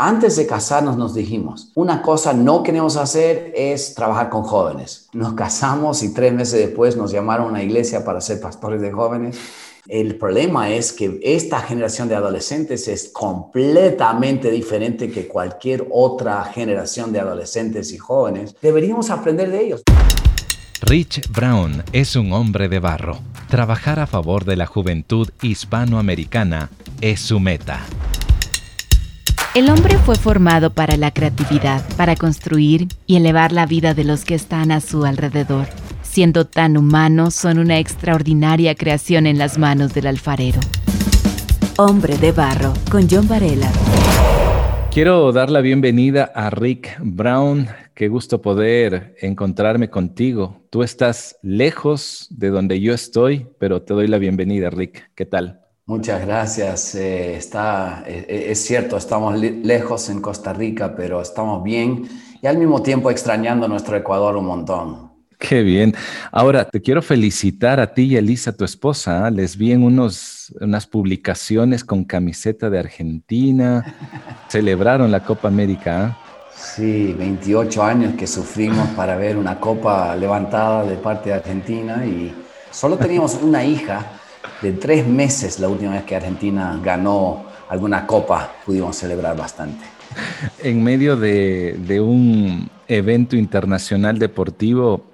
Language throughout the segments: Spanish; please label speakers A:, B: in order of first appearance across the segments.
A: Antes de casarnos nos dijimos, una cosa no queremos hacer es trabajar con jóvenes. Nos casamos y tres meses después nos llamaron a una iglesia para ser pastores de jóvenes. El problema es que esta generación de adolescentes es completamente diferente que cualquier otra generación de adolescentes y jóvenes. Deberíamos aprender de ellos.
B: Rich Brown es un hombre de barro. Trabajar a favor de la juventud hispanoamericana es su meta.
C: El hombre fue formado para la creatividad, para construir y elevar la vida de los que están a su alrededor. Siendo tan humanos, son una extraordinaria creación en las manos del alfarero. Hombre de Barro, con John Varela.
B: Quiero dar la bienvenida a Rick Brown. Qué gusto poder encontrarme contigo. Tú estás lejos de donde yo estoy, pero te doy la bienvenida, Rick. ¿Qué tal?
A: Muchas gracias. Eh, está, eh, eh, es cierto, estamos lejos en Costa Rica, pero estamos bien y al mismo tiempo extrañando nuestro Ecuador un montón.
B: Qué bien. Ahora, te quiero felicitar a ti y a Elisa, tu esposa. ¿ah? Les vi en unos, unas publicaciones con camiseta de Argentina. Celebraron la Copa América. ¿ah?
A: Sí, 28 años que sufrimos para ver una copa levantada de parte de Argentina y solo teníamos una hija de tres meses la última vez que Argentina ganó alguna copa, pudimos celebrar bastante.
B: En medio de, un evento internacional deportivo,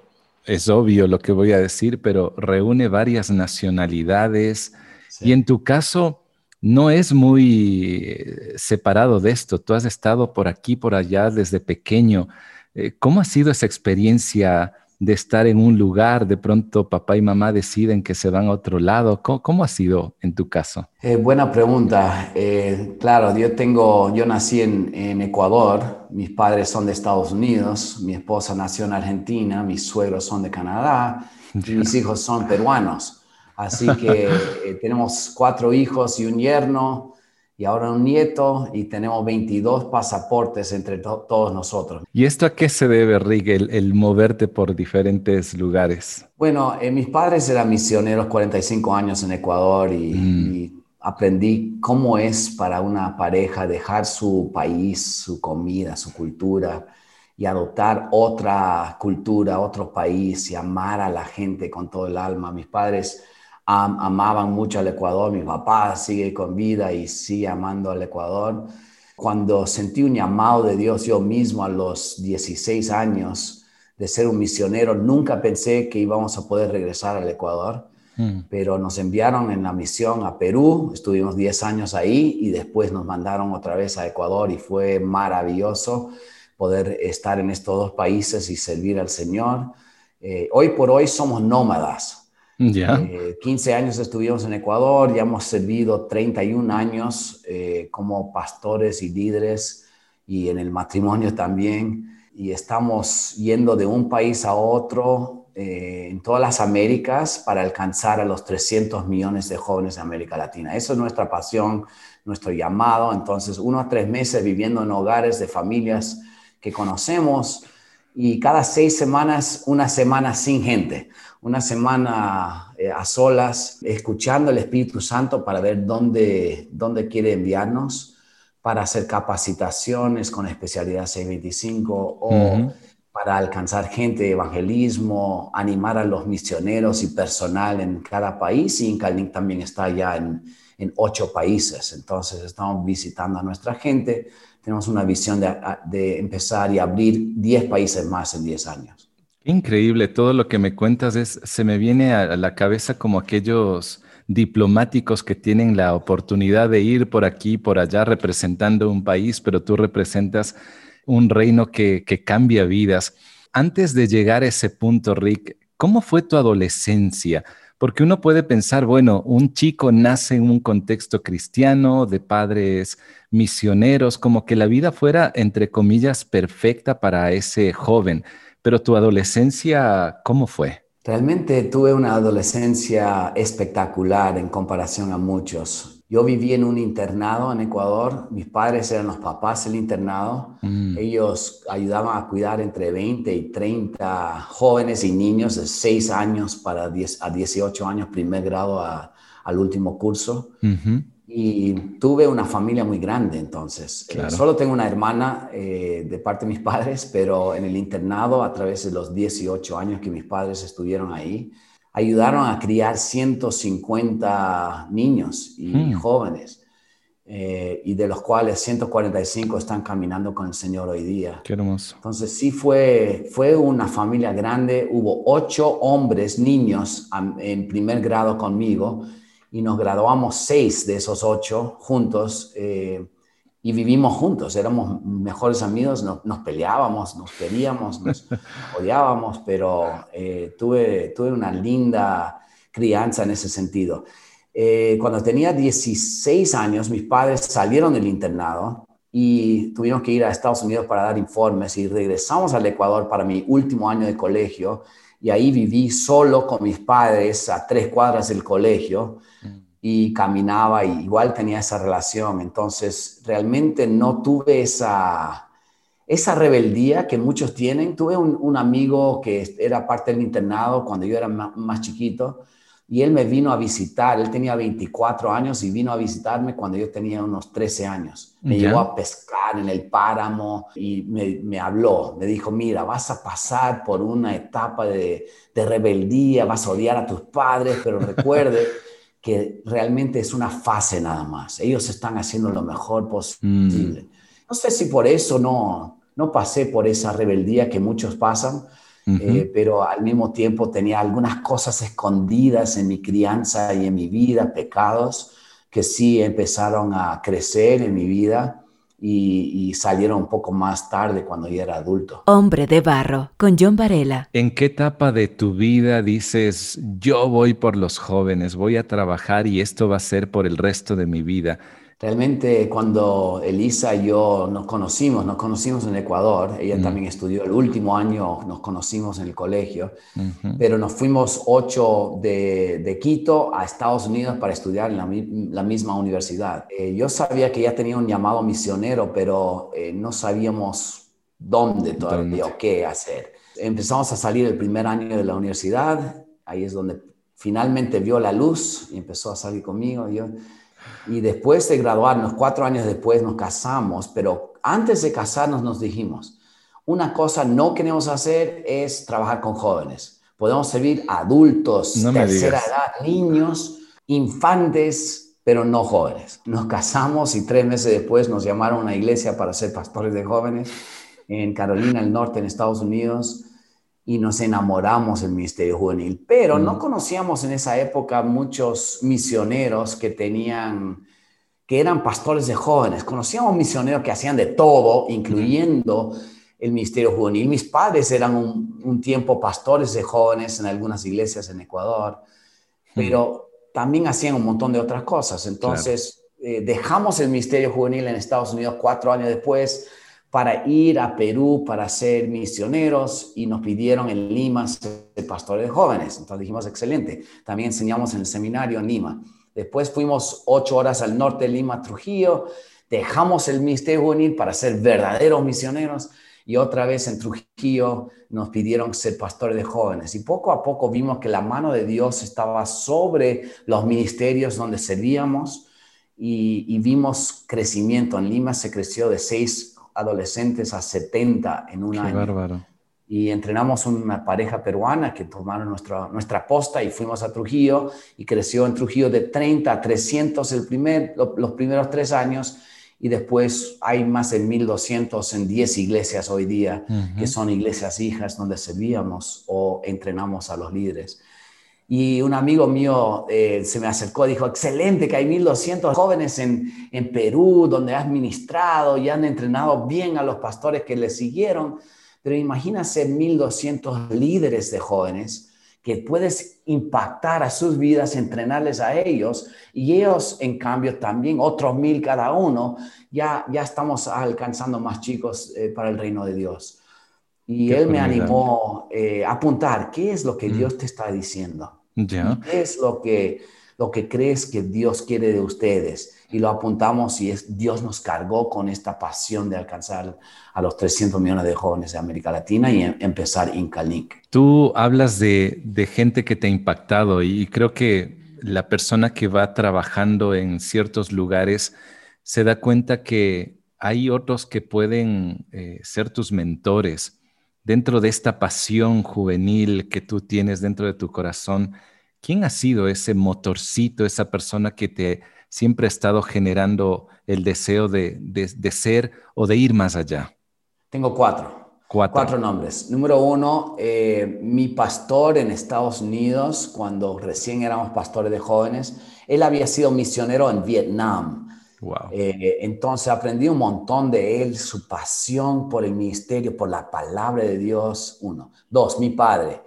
B: es obvio lo que voy a decir, pero reúne varias nacionalidades y en tu caso no es muy eh, separado de esto. Tú has estado por aquí, por allá desde pequeño. Eh, ¿Cómo ha sido esa experiencia? De estar en un lugar, de pronto papá y mamá deciden que se van a otro lado? ¿Cómo, ha sido en tu caso?
A: Eh, buena pregunta. Eh, claro, yo tengo, yo nací en, Ecuador, mis padres son de Estados Unidos, mi esposa nació en Argentina, mis suegros son de Canadá y mis hijos son peruanos. Así que eh, tenemos cuatro hijos y un yerno y ahora un nieto y tenemos 22 pasaportes entre todos nosotros.
B: ¿Y esto a qué se debe, Rick, el, moverte por diferentes lugares?
A: Bueno, eh, mis padres eran misioneros 45 años en Ecuador y, mm. y, aprendí cómo es para una pareja dejar su país, su comida, su cultura y adoptar otra cultura, otro país y amar a la gente con todo el alma. Mis padres amaban mucho al Ecuador, mi papá sigue con vida y sigue amando al Ecuador. Cuando sentí un llamado de Dios yo mismo a los 16 años de ser un misionero, nunca pensé que íbamos a poder regresar al Ecuador, hmm. pero nos enviaron en la misión a Perú, estuvimos 10 años ahí y después nos mandaron otra vez a Ecuador y fue maravilloso poder estar en estos dos países y servir al Señor. Eh, hoy por hoy somos nómadas, ya. 15 eh, años estuvimos en Ecuador, ya hemos servido 31 años eh, como pastores y líderes y en el matrimonio también. Y estamos yendo de un país a otro eh, en todas las Américas para alcanzar a los 300 millones de jóvenes de América Latina. Eso es nuestra pasión, nuestro llamado. Entonces, uno a tres meses viviendo en hogares de familias que conocemos y cada seis semanas, una semana sin gente una semana eh, a solas, escuchando al Espíritu Santo para ver dónde, dónde quiere enviarnos, para hacer capacitaciones con especialidad 625 o para alcanzar gente de evangelismo, animar a los misioneros y personal en cada país. Y Incalink también está ya en, en ocho países. Entonces estamos visitando a nuestra gente. Tenemos una visión de, de empezar y abrir 10 países más en 10 años.
B: Increíble, todo lo que me cuentas es, se me viene a la cabeza como aquellos diplomáticos que tienen la oportunidad de ir por aquí, por allá representando un país, pero tú representas un reino que, que cambia vidas. Antes de llegar a ese punto, Rick, ¿cómo fue tu adolescencia? Porque uno puede pensar, bueno, un chico nace en un contexto cristiano, de padres misioneros, como que la vida fuera, entre comillas, perfecta para ese joven. Pero tu adolescencia, ¿cómo fue?
A: Realmente tuve una adolescencia espectacular en comparación a muchos. Yo viví en un internado en Ecuador, mis padres eran los papás del internado, mm. ellos ayudaban a cuidar entre 20 y 30 jóvenes y niños de 6 años para 10, a 18 años, primer grado al último curso. Y tuve una familia muy grande entonces. Eh, solo tengo una hermana eh, de parte de mis padres, pero en el internado, a través de los 18 años que mis padres estuvieron ahí, ayudaron a criar 150 niños y hmm. jóvenes. Eh, y de los cuales 145 están caminando con el Señor hoy día.
B: Qué hermoso.
A: Entonces sí fue, fue una familia grande, hubo ocho hombres, niños en primer grado conmigo y nos graduamos seis de esos ocho juntos eh, y vivimos juntos, éramos mejores amigos, nos, peleábamos, nos queríamos, nos odiábamos, pero eh, tuve, tuve una linda crianza en ese sentido. Eh, cuando tenía 16 años, mis padres salieron del internado y tuvieron que ir a Estados Unidos para dar informes y regresamos al Ecuador para mi último año de colegio y ahí viví solo con mis padres a tres cuadras del colegio y caminaba y igual tenía esa relación. Entonces, realmente no tuve esa, esa rebeldía que muchos tienen. Tuve un, un amigo que era parte del internado cuando yo era más chiquito y él me vino a visitar, él tenía 24 años y vino a visitarme cuando yo tenía unos 13 años. Me llevó a pescar en el páramo y me, habló, me dijo, mira, vas a pasar por una etapa de, rebeldía, vas a odiar a tus padres, pero recuerde que realmente es una fase nada más. Ellos están haciendo lo mejor posible. Mm. No sé si por eso no, no pasé por esa rebeldía que muchos pasan, eh, pero al mismo tiempo tenía algunas cosas escondidas en mi crianza y en mi vida, pecados, que sí empezaron a crecer en mi vida. Y, salieron un poco más tarde cuando yo era adulto.
C: Hombre de barro, con John Varela.
B: ¿En qué etapa de tu vida dices, yo voy por los jóvenes, voy a trabajar y esto va a ser por el resto de mi vida?
A: Realmente cuando Elisa y yo nos conocimos, nos conocimos en Ecuador, ella también estudió el último año, nos conocimos en el colegio, pero nos fuimos ocho de, Quito a Estados Unidos para estudiar en la, misma universidad. Eh, yo sabía que ella tenía un llamado misionero, pero eh, no sabíamos dónde todavía o qué hacer. Empezamos a salir el primer año de la universidad, ahí es donde finalmente vio la luz y empezó a salir conmigo. Yo, y después de graduarnos, cuatro años después nos casamos, pero antes de casarnos nos dijimos, una cosa no queremos hacer es trabajar con jóvenes. Podemos servir a adultos, tercera edad, niños, infantes, pero no jóvenes. Nos casamos y tres meses después nos llamaron a una iglesia para ser pastores de jóvenes en Carolina del Norte, en Estados Unidos y nos enamoramos del ministerio juvenil. Pero no mm. conocíamos en esa época muchos misioneros que tenían, que eran pastores de jóvenes. Conocíamos misioneros que hacían de todo, incluyendo el ministerio juvenil. Mis padres eran un, tiempo pastores de jóvenes en algunas iglesias en Ecuador, pero también hacían un montón de otras cosas. Entonces, eh, dejamos el ministerio juvenil en Estados Unidos cuatro años después para ir a Perú para ser misioneros y nos pidieron en Lima ser pastores de jóvenes. Entonces dijimos, excelente. También enseñamos en el seminario en Lima. Después fuimos ocho horas al norte de Lima, Trujillo. Dejamos el ministerio juvenil para ser verdaderos misioneros y otra vez en Trujillo nos pidieron ser pastores de jóvenes. Y poco a poco vimos que la mano de Dios estaba sobre los ministerios donde servíamos y, y vimos crecimiento. En Lima se creció de seis adolescentes a 70 en un Qué año. Bárbaro. Y entrenamos una pareja peruana que tomaron nuestra, nuestra posta y fuimos a Trujillo y creció en Trujillo de 30 a 300 el primer, los primeros tres años y después hay más de 1200 en 10 iglesias hoy día, que son iglesias hijas donde servíamos o entrenamos a los líderes. Y un amigo mío eh, se me acercó y dijo, excelente que hay 1.200 jóvenes en, en Perú donde has ministrado y han entrenado bien a los pastores que le siguieron, pero imagínate 1.200 líderes de jóvenes que puedes impactar a sus vidas, entrenarles a ellos y ellos en cambio también, otros mil cada uno, ya, ya estamos alcanzando más chicos eh, para el reino de Dios. Y él me animó eh, a apuntar, ¿qué es lo que mm. Dios te está diciendo? ¿Qué es lo que, lo que crees que Dios quiere de ustedes? Y lo apuntamos y es, Dios nos cargó con esta pasión de alcanzar a los 300 millones de jóvenes de América Latina y em, empezar Incalink.
B: Tú hablas de, de gente que te ha impactado y creo que la persona que va trabajando en ciertos lugares se da cuenta que hay otros que pueden eh, ser tus mentores dentro de esta pasión juvenil que tú tienes dentro de tu corazón. ¿Quién ha sido ese motorcito, esa persona que te siempre ha estado generando el deseo de, ser o de ir más allá?
A: Tengo cuatro. Cuatro. nombres. Número uno, eh, mi pastor en Estados Unidos, cuando recién éramos pastores de jóvenes, él había sido misionero en Vietnam. Wow. Eh, entonces aprendí un montón de él, su pasión por el ministerio, por la palabra de Dios. Uno. Dos, mi padre.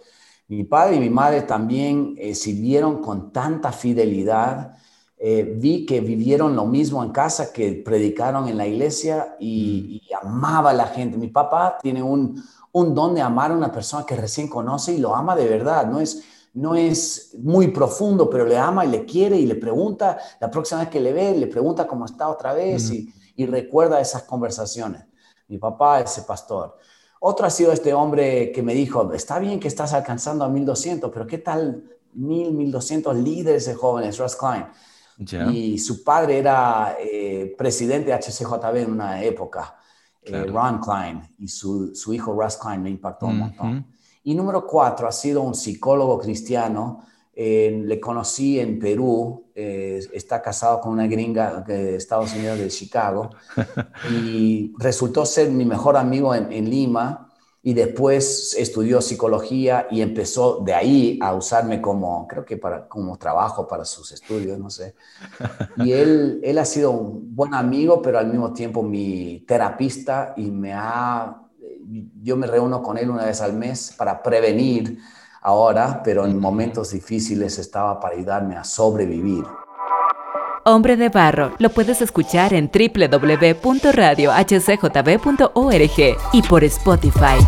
A: Mi padre y mi madre también eh, sirvieron con tanta fidelidad eh, vi que vivieron lo mismo en casa, que predicaron en la iglesia y, mm. amaba a la gente. Mi papá tiene un, un, don de amar a una persona que recién conoce y lo ama de verdad. No es, no es muy profundo, pero le ama y le quiere y le pregunta, la próxima vez que le ve, le pregunta cómo está otra vez y, y recuerda esas conversaciones. Mi papá, ese pastor. Otro ha sido este hombre que me dijo, está bien que estás alcanzando a 1200, pero ¿qué tal 1000, 1200 líderes de jóvenes, Russ Klein? Y su padre era eh, presidente de HCJB en una época, eh, Ron Klein, y su, su, hijo Russ Klein me impactó un montón. Y número cuatro, ha sido un psicólogo cristiano. Eh, le conocí en Perú, está casado con una gringa de Estados Unidos, de Chicago, y resultó ser mi mejor amigo en, en Lima y después estudió psicología y empezó de ahí a usarme como, creo que para, como trabajo para sus estudios, no sé. Y él, él ha sido un buen amigo, pero al mismo tiempo mi terapista y me ha, yo me reúno con él una vez al mes para prevenir ahora, pero en momentos difíciles estaba para ayudarme a sobrevivir.
C: Hombre de Barro lo puedes escuchar en www.radiohcjb.org y por Spotify.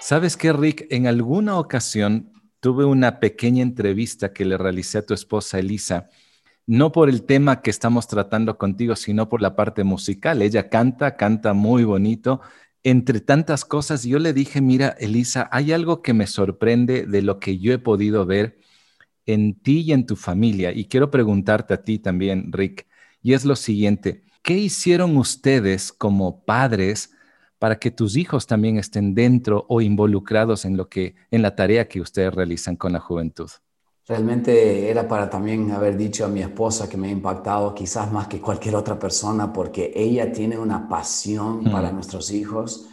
B: ¿Sabes qué, Rick? En alguna ocasión tuve una pequeña entrevista que le realicé a tu esposa Elisa, no por el tema que estamos tratando contigo, sino por la parte musical. Ella canta, canta muy bonito. Entre tantas cosas, yo le dije, mira, Elisa, hay algo que me sorprende de lo que yo he podido ver en ti y en tu familia. Y quiero preguntarte a ti también, Rick, y es lo siguiente, ¿qué hicieron ustedes como padres para que tus hijos también estén dentro o involucrados en lo que en la tarea que ustedes realizan con la juventud?
A: Realmente era para también haber dicho a mi esposa que me ha impactado quizás más que cualquier otra persona porque ella tiene una pasión para nuestros hijos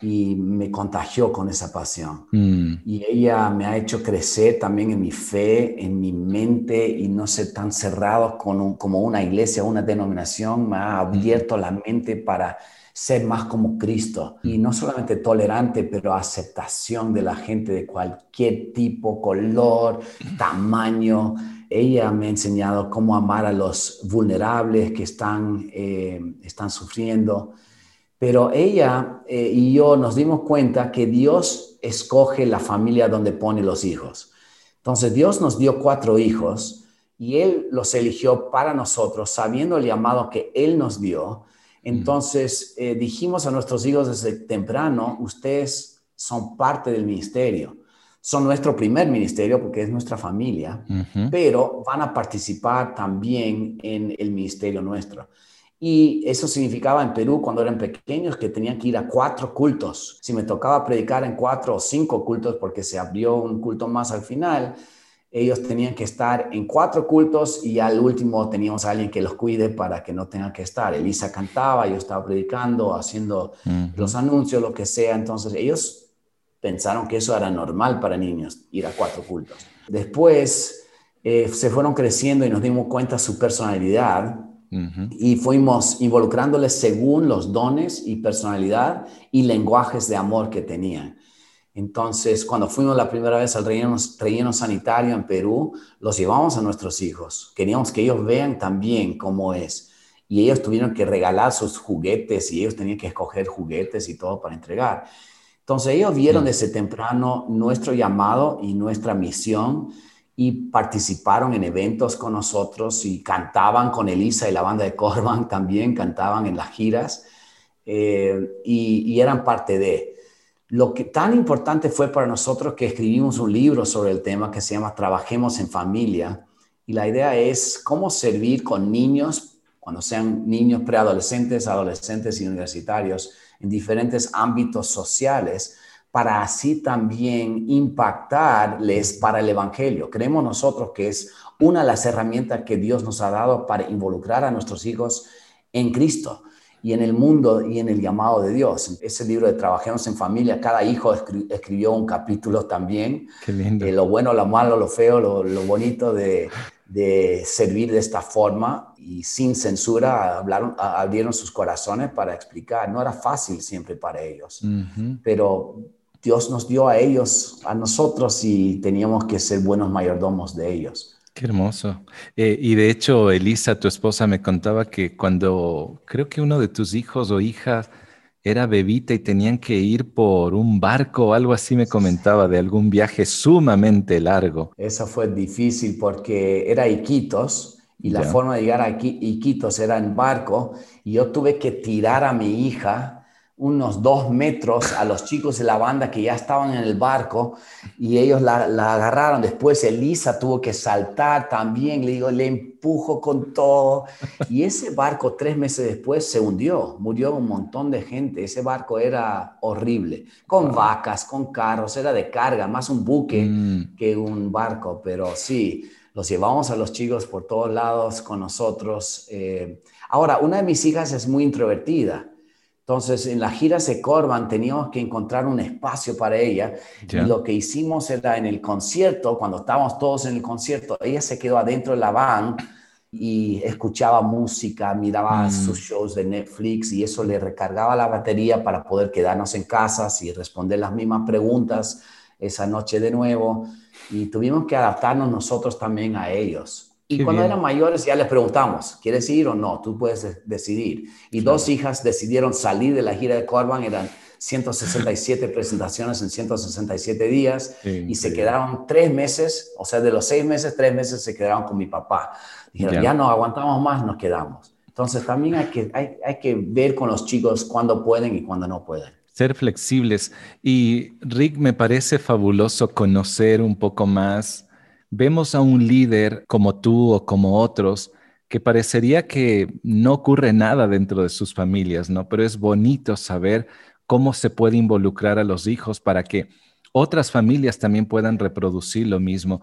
A: y me contagió con esa pasión. Mm. Y ella me ha hecho crecer también en mi fe, en mi mente y no ser tan cerrado con como una iglesia, una denominación. Me ha abierto la mente para ser más como Cristo y no solamente tolerante, pero aceptación de la gente de cualquier tipo, color, tamaño. Ella me ha enseñado cómo amar a los vulnerables que están, eh, están sufriendo pero ella eh, y yo nos dimos cuenta que Dios escoge la familia donde pone los hijos. Entonces Dios nos dio cuatro hijos y Él los eligió para nosotros, sabiendo el llamado que Él nos dio. Entonces eh, dijimos a nuestros hijos desde temprano, ustedes son parte del ministerio. Son nuestro primer ministerio porque es nuestra familia, pero van a participar también en el ministerio nuestro. Y eso significaba en Perú, cuando eran pequeños, que tenían que ir a cuatro cultos. Si me tocaba predicar en cuatro o cinco cultos, porque se abrió un culto más al final, ellos tenían que estar en cuatro cultos y al último teníamos a alguien que los cuide para que no tengan que estar. Elisa cantaba, yo estaba predicando, haciendo los anuncios, lo que sea. Entonces ellos pensaron que eso era normal para niños, ir a cuatro cultos. Después eh, se fueron creciendo y nos dimos cuenta de su personalidad y fuimos involucrándoles según los dones y personalidad y lenguajes de amor que tenían. Entonces, cuando fuimos la primera vez al relleno, relleno, sanitario en Perú, los llevamos a nuestros hijos. Queríamos que ellos vean también cómo es. Y ellos tuvieron que regalar sus juguetes y ellos tenían que escoger juguetes y todo para entregar. Entonces, ellos vieron desde temprano nuestro llamado y nuestra misión y participaron en eventos con nosotros y cantaban con Elisa y la banda de Corban también, cantaban en las giras eh, y, eran parte de. Lo que tan importante fue para nosotros que escribimos un libro sobre el tema que se llama Trabajemos en familia. Y la idea es cómo servir con niños, cuando sean niños preadolescentes, adolescentes y universitarios, en diferentes ámbitos sociales, para así también impactarles para el Evangelio. Creemos nosotros que es una de las herramientas que Dios nos ha dado para involucrar a nuestros hijos en Cristo y en el mundo y en el llamado de Dios. Ese libro de Trabajemos en Familia, cada hijo escribió un capítulo también.
B: Qué lindo.
A: lo bueno, lo malo, lo feo, lo, bonito de, servir de esta forma y sin censura hablaron, abrieron sus corazones para explicar. No era fácil siempre para ellos, pero Dios nos dio a ellos, a nosotros y teníamos que ser buenos mayordomos de ellos.
B: Qué hermoso. Eh, y de hecho, Elisa, tu esposa, me contaba que cuando creo que uno de tus hijos o hijas era bebita y tenían que ir por un barco o algo así, me comentaba de algún viaje sumamente largo.
A: Eso fue difícil porque era Iquitos y la forma de llegar a Iquitos era en barco y yo tuve que tirar a mi hija unos dos metros a los chicos de la banda que ya estaban en el barco y ellos la, agarraron. Después Elisa tuvo que saltar también, le digo, le empujo con todo. Y ese barco tres meses después se hundió, murió un montón de gente. Ese barco era horrible, con vacas, con carros, era de carga, más un buque mm. que un barco, pero sí. Los llevamos a los chicos por todos lados con nosotros. Eh, ahora, una de mis hijas es muy introvertida entonces, en la gira Se Corban teníamos que encontrar un espacio para ella. Y lo que hicimos era en el concierto, cuando estábamos todos en el concierto, ella se quedó adentro de la van y escuchaba música, miraba mm. sus shows de Netflix y eso le recargaba la batería para poder quedarnos en casa y responder las mismas preguntas esa noche de nuevo. Y tuvimos que adaptarnos nosotros también a ellos. Y cuando eran mayores ya les preguntamos, ¿quieres ir o no? Tú puedes decidir. Y dos hijas decidieron salir de la gira de Corban, eran 167 presentaciones en 167 días y se quedaron tres meses, o sea, de los seis meses, tres meses se quedaron con mi papá. Dijeron, ya, no aguantamos más, nos quedamos. Entonces también hay que, hay, hay que ver con los chicos cuándo pueden y cuándo no pueden
B: ser flexibles. Y Rick, me parece fabuloso conocer un poco más vemos a un líder como tú o como otros que parecería que no ocurre nada dentro de sus familias, ¿no? Pero es bonito saber cómo se puede involucrar a los hijos para que otras familias también puedan reproducir lo mismo.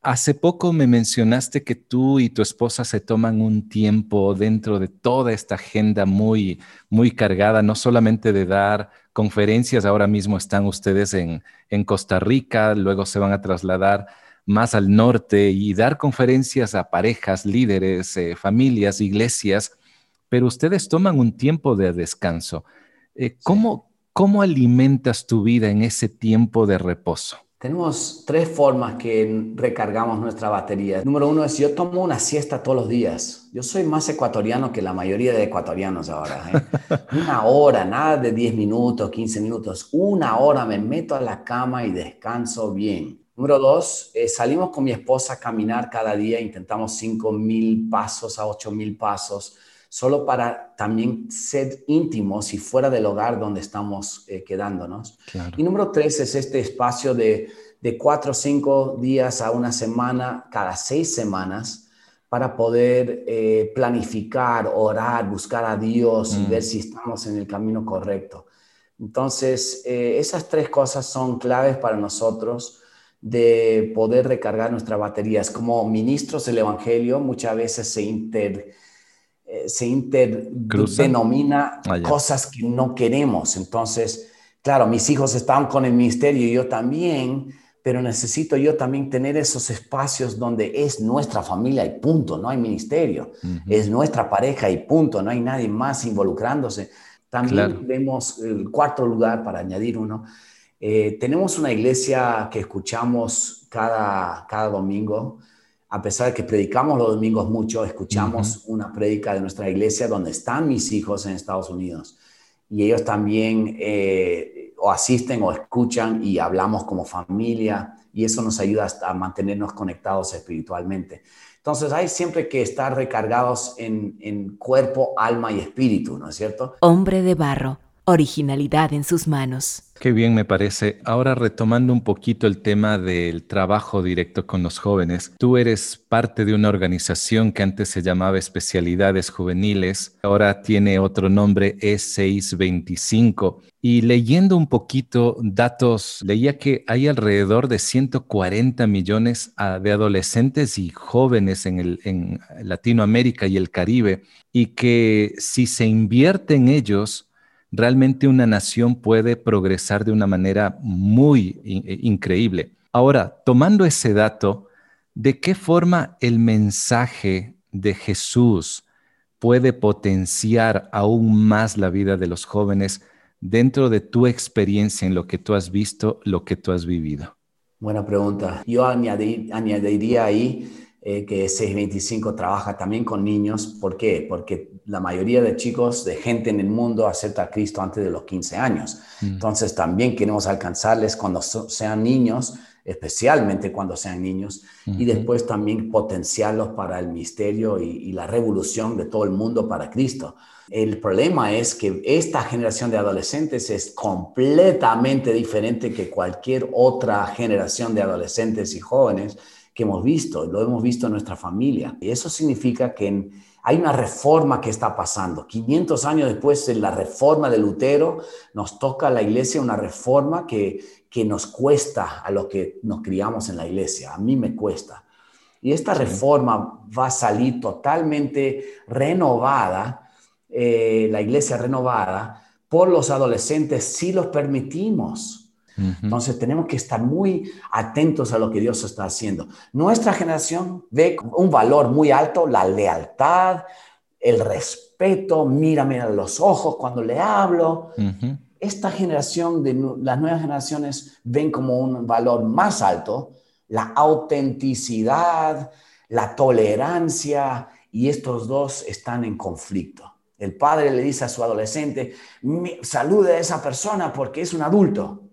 B: Hace poco me mencionaste que tú y tu esposa se toman un tiempo dentro de toda esta agenda muy, muy cargada, no solamente de dar conferencias, ahora mismo están ustedes en, en Costa Rica, luego se van a trasladar más al norte y dar conferencias a parejas, líderes, eh, familias, iglesias, pero ustedes toman un tiempo de descanso. Eh, ¿cómo, ¿Cómo alimentas tu vida en ese tiempo de reposo?
A: Tenemos tres formas que recargamos nuestra batería. Número uno es yo tomo una siesta todos los días. Yo soy más ecuatoriano que la mayoría de ecuatorianos ahora. ¿eh? una hora, nada de 10 minutos, 15 minutos. Una hora me meto a la cama y descanso bien. Número dos, eh, salimos con mi esposa a caminar cada día, intentamos 5 mil pasos a 8 mil pasos, solo para también ser íntimos y fuera del hogar donde estamos eh, quedándonos. Y número tres es este espacio de, de cuatro o cinco días a una semana, cada seis semanas, para poder eh, planificar, orar, buscar a Dios y mm. ver si estamos en el camino correcto. Entonces, esas tres cosas son claves para nosotros de poder recargar nuestras baterías. Como ministros del Evangelio muchas veces se inter, eh, se interdenomina ah, cosas que no queremos. Entonces, claro, mis hijos están con el ministerio y yo también, pero necesito yo también tener esos espacios donde es nuestra familia y punto, no hay ministerio, es nuestra pareja y punto, no hay nadie más involucrándose. También vemos el cuarto lugar, para añadir uno, eh, tenemos una iglesia que escuchamos cada, cada domingo. A pesar de que predicamos los domingos mucho, escuchamos una prédica de nuestra iglesia donde están mis hijos en Estados Unidos. Y ellos también eh, o asisten o escuchan y hablamos como familia y eso nos ayuda a mantenernos conectados espiritualmente. Entonces hay siempre que estar recargados en, en cuerpo, alma y espíritu, ¿no es cierto?
C: Hombre de barro originalidad en sus manos.
B: Qué bien me parece. Ahora retomando un poquito el tema del trabajo directo con los jóvenes, tú eres parte de una organización que antes se llamaba Especialidades Juveniles, ahora tiene otro nombre E625. Y leyendo un poquito datos, leía que hay alrededor de 140 millones ah, de adolescentes y jóvenes en, el, Latinoamérica y el Caribe, y que si se invierte en ellos, realmente una nación puede progresar de una manera muy eh, increíble. Ahora, tomando ese dato, ¿de qué forma el mensaje de Jesús puede potenciar aún más la vida de los jóvenes dentro de tu experiencia en lo que tú has visto, lo que tú has vivido?
A: Buena pregunta. Yo añadiría ahí eh, que 625 trabaja también con niños. ¿Por qué? Porque la mayoría de chicos, de gente en el mundo, acepta a Cristo antes de los 15 años. Mm. Entonces también queremos alcanzarles cuando sean niños, especialmente cuando sean niños, y después también potenciarlos para el misterio y, y la revolución de todo el mundo para Cristo. El problema es que esta generación de adolescentes es completamente diferente que cualquier otra generación de adolescentes y jóvenes que hemos visto, lo hemos visto en nuestra familia. Y eso significa que hay una reforma que está pasando. 500 años después de la reforma de Lutero, nos toca a la iglesia una reforma que, que nos cuesta a los que nos criamos en la iglesia. A mí me cuesta. Y esta reforma va a salir totalmente renovada, eh, la iglesia renovada, por los adolescentes si los permitimos. Entonces tenemos que estar muy atentos a lo que Dios está haciendo. Nuestra generación ve un valor muy alto la lealtad, el respeto, mírame a los ojos cuando le hablo. Esta generación de las nuevas generaciones ven como un valor más alto la autenticidad, la tolerancia, y estos dos están en conflicto. El padre le dice a su adolescente, salude a esa persona porque es un adulto.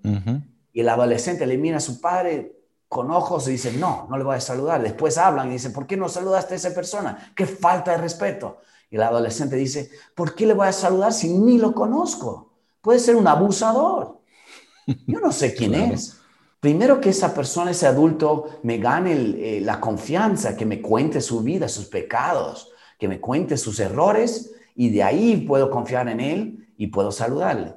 A: Y el adolescente le mira a su padre con ojos y dice, no, no le voy a saludar. Después hablan y dicen, ¿por qué no saludaste a esa persona? Qué falta de respeto. Y el adolescente dice, ¿por qué le voy a saludar si ni lo conozco? Puede ser un abusador. Yo no sé quién es. Primero que esa persona, ese adulto, me gane eh, la confianza, que me cuente su vida, sus pecados, que me cuente sus errores y de ahí puedo confiar en Él y puedo saludarle.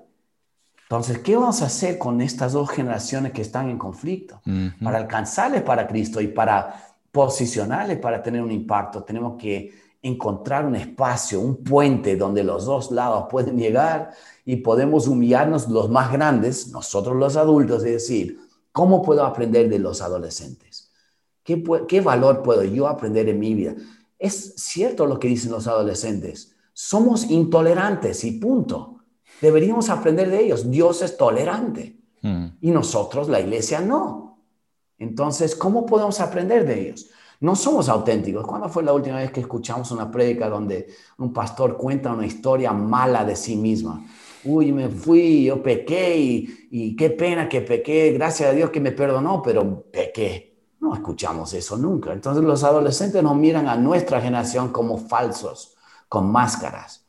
A: Entonces, ¿qué vamos a hacer con estas dos generaciones que están en conflicto? Para alcanzarles para Cristo y para posicionarles para tener un impacto, tenemos que encontrar un espacio, un puente donde los dos lados pueden llegar y podemos humillarnos los más grandes, nosotros los adultos, y decir, ¿cómo puedo aprender de los adolescentes? ¿Qué, qué valor puedo yo aprender en mi vida? Es cierto lo que dicen los adolescentes somos intolerantes y punto. Deberíamos aprender de ellos. Dios es tolerante hmm. y nosotros, la iglesia, no. Entonces, ¿cómo podemos aprender de ellos? No somos auténticos. ¿Cuándo fue la última vez que escuchamos una prédica donde un pastor cuenta una historia mala de sí misma? Uy, me fui, yo pequé y, y qué pena que pequé, gracias a Dios que me perdonó, pero pequé. No escuchamos eso nunca. Entonces los adolescentes nos miran a nuestra generación como falsos con máscaras.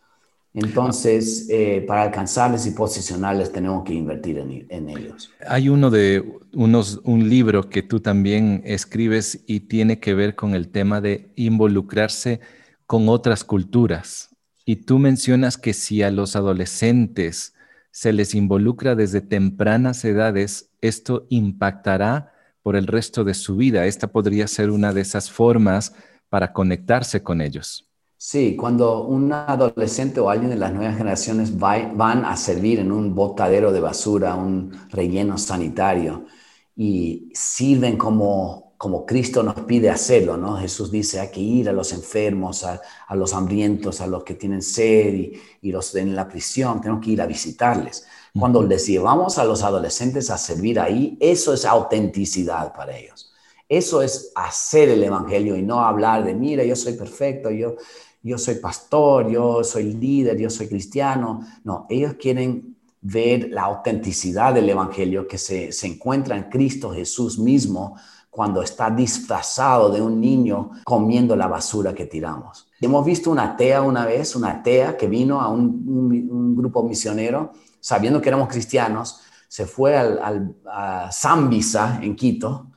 A: Entonces, eh, para alcanzarles y posicionarles tenemos que invertir en, ellos.
B: Hay uno de unos, un libro que tú también escribes y tiene que ver con el tema de involucrarse con otras culturas. Y tú mencionas que si a los adolescentes se les involucra desde tempranas edades, esto impactará por el resto de su vida. Esta podría ser una de esas formas para conectarse con ellos.
A: Sí, cuando un adolescente o alguien de las nuevas generaciones van a servir en un botadero de basura, un relleno sanitario, y sirven como, como Cristo nos pide hacerlo, ¿no? Jesús dice, hay que ir a los enfermos, a, los hambrientos, a los que tienen sed y, y, los en la prisión, tenemos que ir a visitarles. Cuando les llevamos a los adolescentes a servir ahí, eso es autenticidad para ellos. Eso es hacer el evangelio y no hablar de, mira, yo soy perfecto, yo, yo soy pastor, yo soy líder, yo soy cristiano. No, ellos quieren ver la autenticidad del Evangelio que se, se encuentra en Cristo Jesús mismo cuando está disfrazado de un niño comiendo la basura que tiramos. Hemos visto una atea una vez, una atea que vino a un, un grupo misionero, sabiendo que éramos cristianos, se fue al, a Zambisa en Quito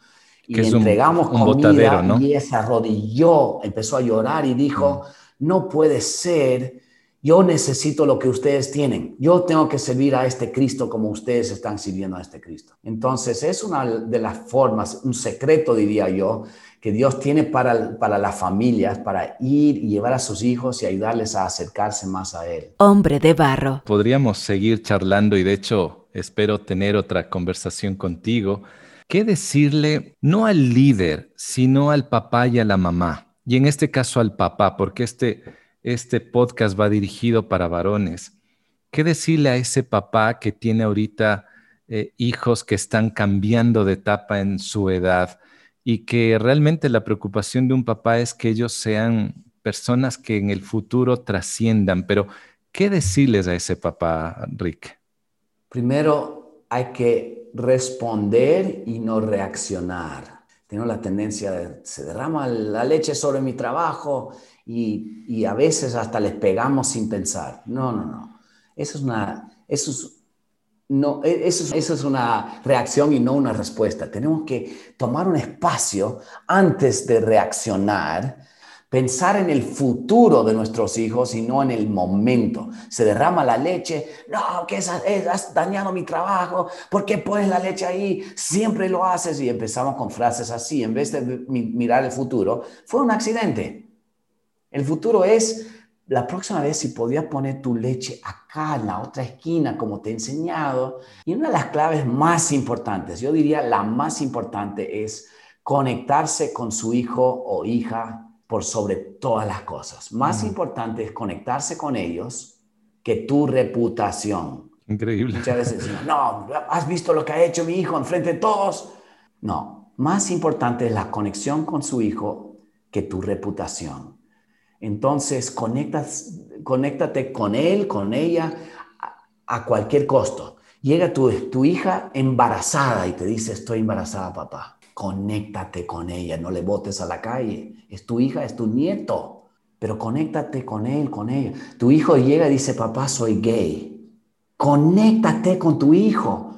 A: y le entregamos comida y ella se arrodilló, empezó a llorar y dijo, mm. No puede ser, yo necesito lo que ustedes tienen, yo tengo que servir a este Cristo como ustedes están sirviendo a este Cristo. Entonces es una de las formas, un secreto diría yo, que Dios tiene para, para las familias, para ir y llevar a sus hijos y ayudarles a acercarse más a Él.
C: Hombre de barro.
B: Podríamos seguir charlando y de hecho espero tener otra conversación contigo. ¿Qué decirle no al líder, sino al papá y a la mamá? Y en este caso al papá, porque este, este podcast va dirigido para varones. ¿Qué decirle a ese papá que tiene ahorita eh, hijos que están cambiando de etapa en su edad y que realmente la preocupación de un papá es que ellos sean personas que en el futuro trasciendan? Pero, ¿qué decirles a ese papá, Rick?
A: Primero hay que responder y no reaccionar. Tengo la tendencia de, se derrama la leche sobre mi trabajo y, a veces hasta les pegamos sin pensar. No, no, no. Eso es una, eso no, e, eso, eso es una reacción y no una respuesta. Tenemos que tomar un espacio antes de reaccionar pensar en el futuro de nuestros hijos y no en el momento. Se derrama la leche, no, que has dañado mi trabajo, ¿por qué pones la leche ahí? Siempre lo haces y empezamos con frases así, en vez de mirar el futuro, fue un accidente. El futuro es, la próxima vez si podías poner tu leche acá en la otra esquina, como te he enseñado. Y una de las claves más importantes, yo diría la más importante es conectarse con su hijo o hija por sobre todas las cosas. Más importante es conectarse con ellos que tu reputación.
B: Increíble.
A: Muchas veces decimos, no, ¿has visto lo que ha hecho mi hijo enfrente de todos? No, más importante es la conexión con su hijo que tu reputación. Entonces, conectas, conéctate con él, con ella, a, cualquier costo. Llega tu, tu hija embarazada y te dice, estoy embarazada, papá conéctate con ella, no le botes a la calle. Es tu hija, es tu nieto, pero conéctate con él, con ella. Tu hijo llega y dice, papá, soy gay. Conéctate con tu hijo.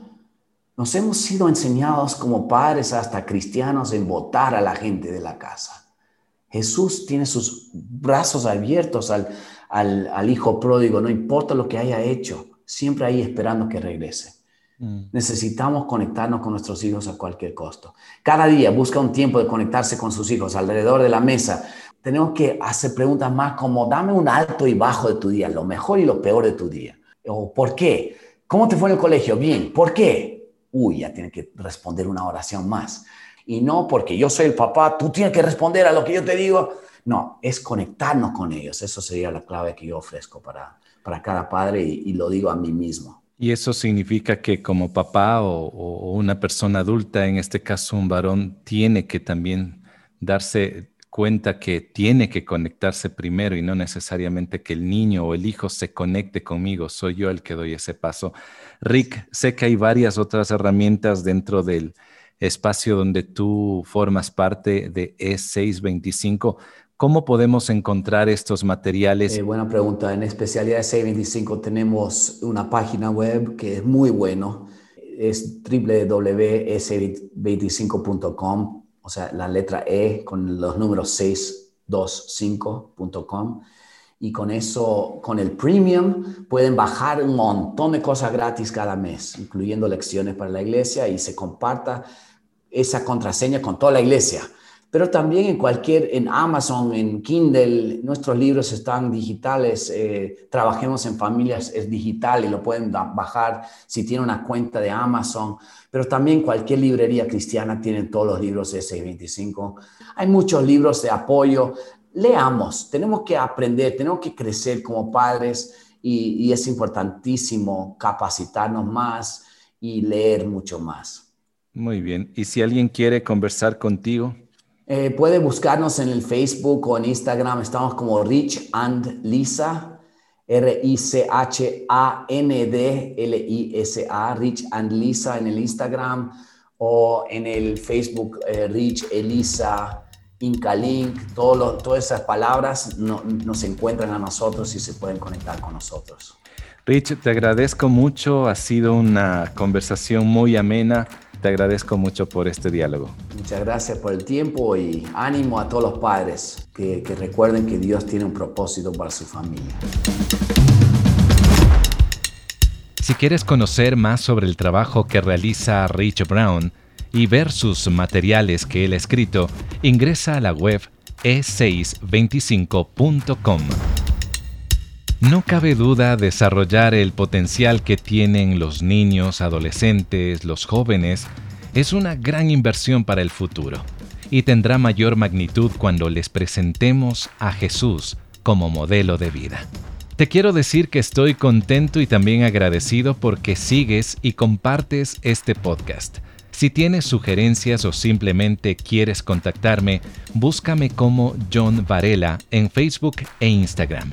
A: Nos hemos sido enseñados como padres, hasta cristianos, en votar a la gente de la casa. Jesús tiene sus brazos abiertos al, al, al hijo pródigo, no importa lo que haya hecho, siempre ahí esperando que regrese. Mm. Necesitamos conectarnos con nuestros hijos a cualquier costo. Cada día busca un tiempo de conectarse con sus hijos alrededor de la mesa. Tenemos que hacer preguntas más como, dame un alto y bajo de tu día, lo mejor y lo peor de tu día. O, ¿por qué? ¿Cómo te fue en el colegio? Bien. ¿Por qué? Uy, ya tiene que responder una oración más. Y no porque yo soy el papá, tú tienes que responder a lo que yo te digo. No, es conectarnos con ellos. Eso sería la clave que yo ofrezco para, para cada padre y lo digo a mí mismo.
B: Y eso significa que como papá o, una persona adulta, en este caso un varón, tiene que también darse cuenta que tiene que conectarse primero y no necesariamente que el niño o el hijo se conecte conmigo, soy yo el que doy ese paso. Rick, sé que hay varias otras herramientas dentro del espacio donde tú formas parte de E625. ¿Cómo podemos encontrar estos materiales?
A: Eh, buena pregunta. En especialidad de 625 tenemos una página web que es muy bueno. Es www.s25.com, o sea, la letra E con los números 625.com. Y con eso, con el premium, pueden bajar un montón de cosas gratis cada mes, incluyendo lecciones para la iglesia y se comparta esa contraseña con toda la iglesia pero también en cualquier, en Amazon, en Kindle, nuestros libros están digitales, eh, Trabajemos en Familias es digital y lo pueden bajar si tienen una cuenta de Amazon, pero también cualquier librería cristiana tiene todos los libros de 625. Hay muchos libros de apoyo, leamos, tenemos que aprender, tenemos que crecer como padres y, y es importantísimo capacitarnos más y leer mucho más.
B: Muy bien, y si alguien quiere conversar contigo,
A: eh, puede buscarnos en el Facebook o en Instagram. Estamos como Rich and Lisa. R-I-C-H-A-N-D-L-I-S-A. Rich and Lisa en el Instagram o en el Facebook eh, Rich Elisa Incalink. todas esas palabras nos encuentran a nosotros y se pueden conectar con nosotros.
D: Rich, te agradezco mucho, ha sido una conversación muy amena. Te agradezco mucho por este diálogo.
A: Muchas gracias por el tiempo y ánimo a todos los padres que, que recuerden que Dios tiene un propósito para su familia.
B: Si quieres conocer más sobre el trabajo que realiza Rich Brown y ver sus materiales que él ha escrito, ingresa a la web e625.com. No cabe duda desarrollar el potencial que tienen los niños, adolescentes, los jóvenes, es una gran inversión para el futuro y tendrá mayor magnitud cuando les presentemos a Jesús como modelo de vida. Te quiero decir que estoy contento y también agradecido porque sigues y compartes este podcast. Si tienes sugerencias o simplemente quieres contactarme, búscame como John Varela en Facebook e Instagram.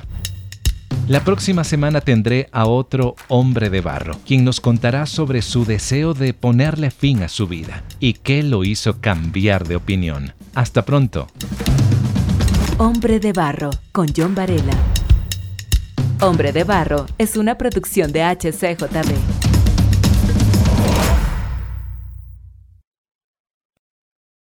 B: La próxima semana tendré a otro hombre de barro, quien nos contará sobre su deseo de ponerle fin a su vida y qué lo hizo cambiar de opinión. Hasta pronto.
C: Hombre de barro con John Varela. Hombre de barro es una producción de HCJB.